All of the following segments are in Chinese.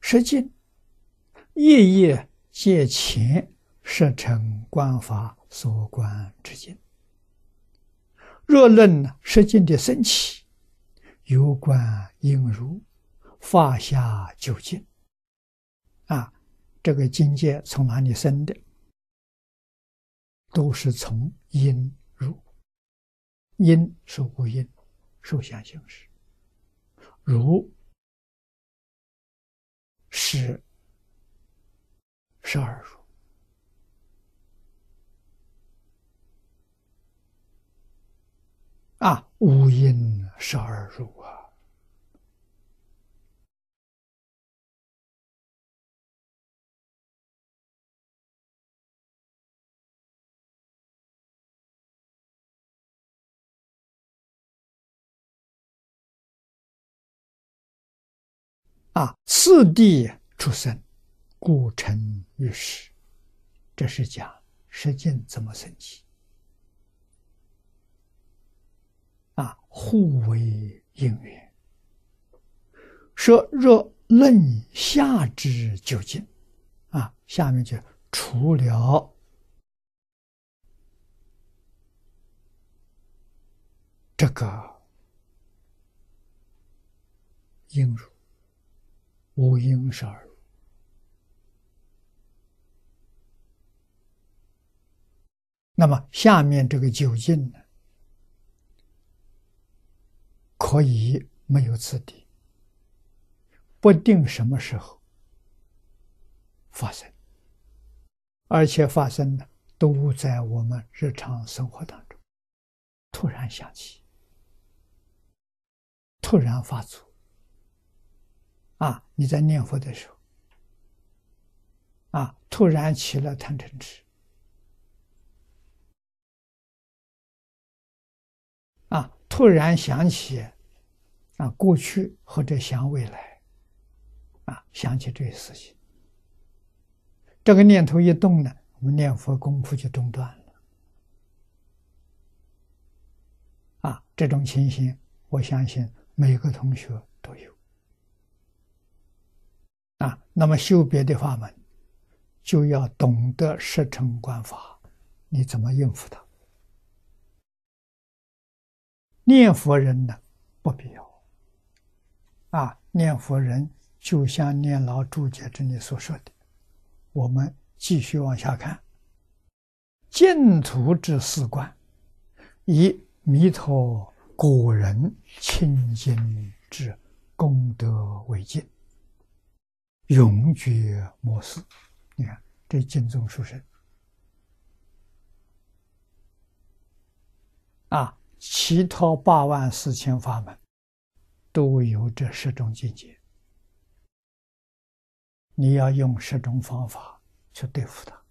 实境夜夜借钱是成观法所观之境。若论实境的升起，有关应如发下究竟。啊，这个境界从哪里生的？都是从因入。因是无因，受想行识；如是十二如。啊，五音十二入啊。啊，次第出生，故成于世。这是讲实境怎么升起？啊，互为因缘。说若论下之究竟，啊，下面就除了这个因如。无因十二那么下面这个究竟呢，可以没有次第，不定什么时候发生，而且发生的都在我们日常生活当中，突然想起，突然发作。啊！你在念佛的时候，啊，突然起了贪嗔痴，突然想起，啊，过去或者想未来，啊，想起这些事情，这个念头一动呢，我们念佛功夫就中断了。啊，这种情形，我相信每个同学都有。啊，那么修别的法门，就要懂得十乘观法，你怎么应付它？念佛人呢，不必要。啊，念佛人就像念老注解这里所说的，我们继续往下看，净土之四观，以弥陀果人清净之功德为鉴。永绝模式，你看这经中书生啊，其他八万四千法门都有这十种境界，你要用十种方法去对付它。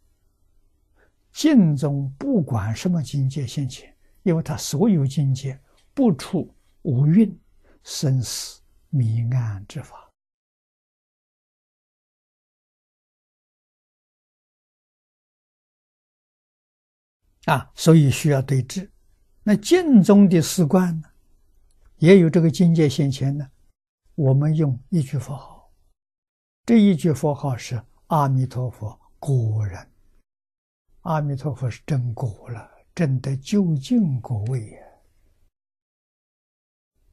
经中不管什么境界现前，因为它所有境界不出无蕴生死迷暗之法。啊，所以需要对治。那净中的四观呢，也有这个境界先前呢。我们用一句佛号，这一句佛号是阿弥陀佛果人。阿弥陀佛是真果了，真的究竟果位呀。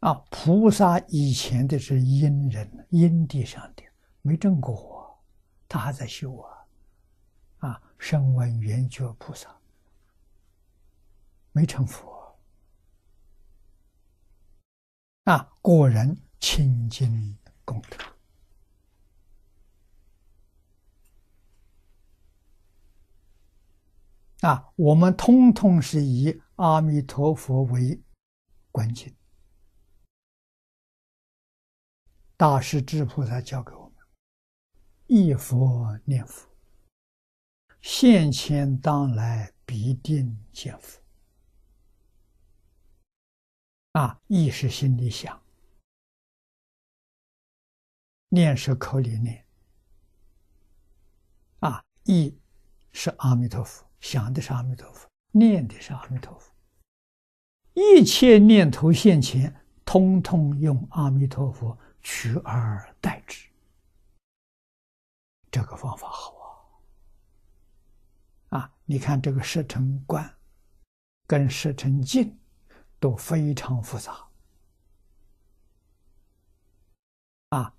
啊，菩萨以前的是因人，因地上的没正果，他还在修啊。啊，声闻缘觉菩萨。没成佛啊！果然清净功德啊！我们通通是以阿弥陀佛为关键。大师智菩萨教给我们：一佛念佛，现前当来必定见佛。啊，意识心里想，念是口里念。啊，意是阿弥陀佛，想的是阿弥陀佛，念的是阿弥陀佛。一切念头现前，通通用阿弥陀佛取而代之。这个方法好啊！啊，你看这个摄成观跟摄成境都非常复杂啊！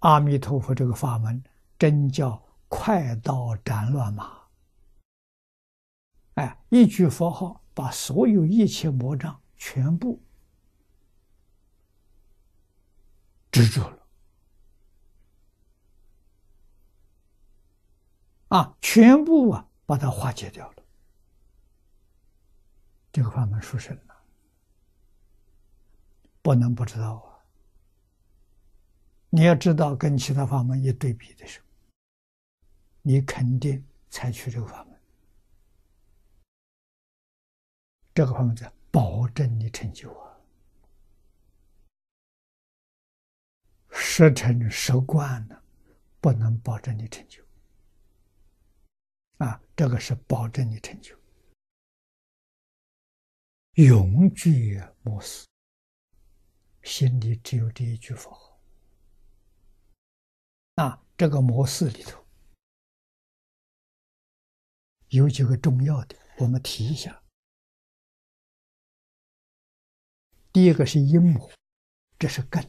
阿弥陀佛，这个法门真叫快刀斩乱麻。哎，一句佛号，把所有一切魔障全部止住了。啊，全部啊，把它化解掉了。这个法门殊胜了，不能不知道啊。你要知道，跟其他法门一对比的时候，你肯定采取这个法门。这个法门在保证你成就啊，十成十观呢，不能保证你成就。啊，这个是保证你成就，永居莫死，心里只有这一句佛。啊，这个模式里头有几个重要的，我们提一下。第一个是阴魔，这是根，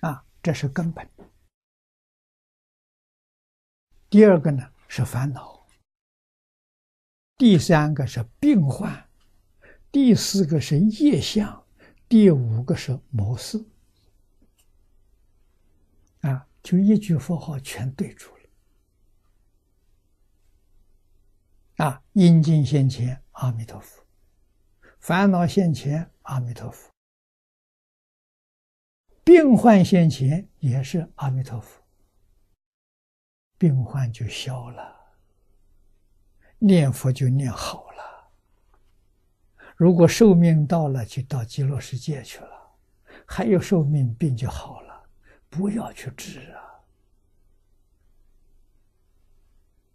啊，这是根本。第二个呢是烦恼，第三个是病患，第四个是业相，第五个是模式。啊，就一句佛号全对住了。啊，阴尽现前，阿弥陀佛；烦恼现前，阿弥陀佛；病患现前，也是阿弥陀佛。病患就消了，念佛就念好了。如果寿命到了，就到极乐世界去了；还有寿命，病就好了，不要去治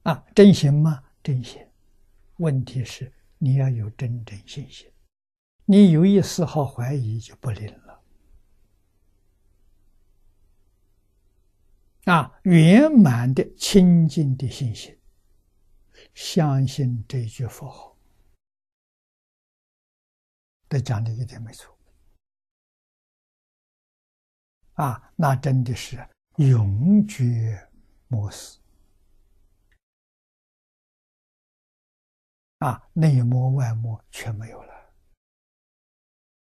啊！啊，真行吗？真行。问题是你要有真正信心，你有一丝毫怀疑就不灵了。啊，圆满的清净的信心，相信这句佛号，这讲的一点没错。啊，那真的是永绝模式。啊，内魔外魔全没有了。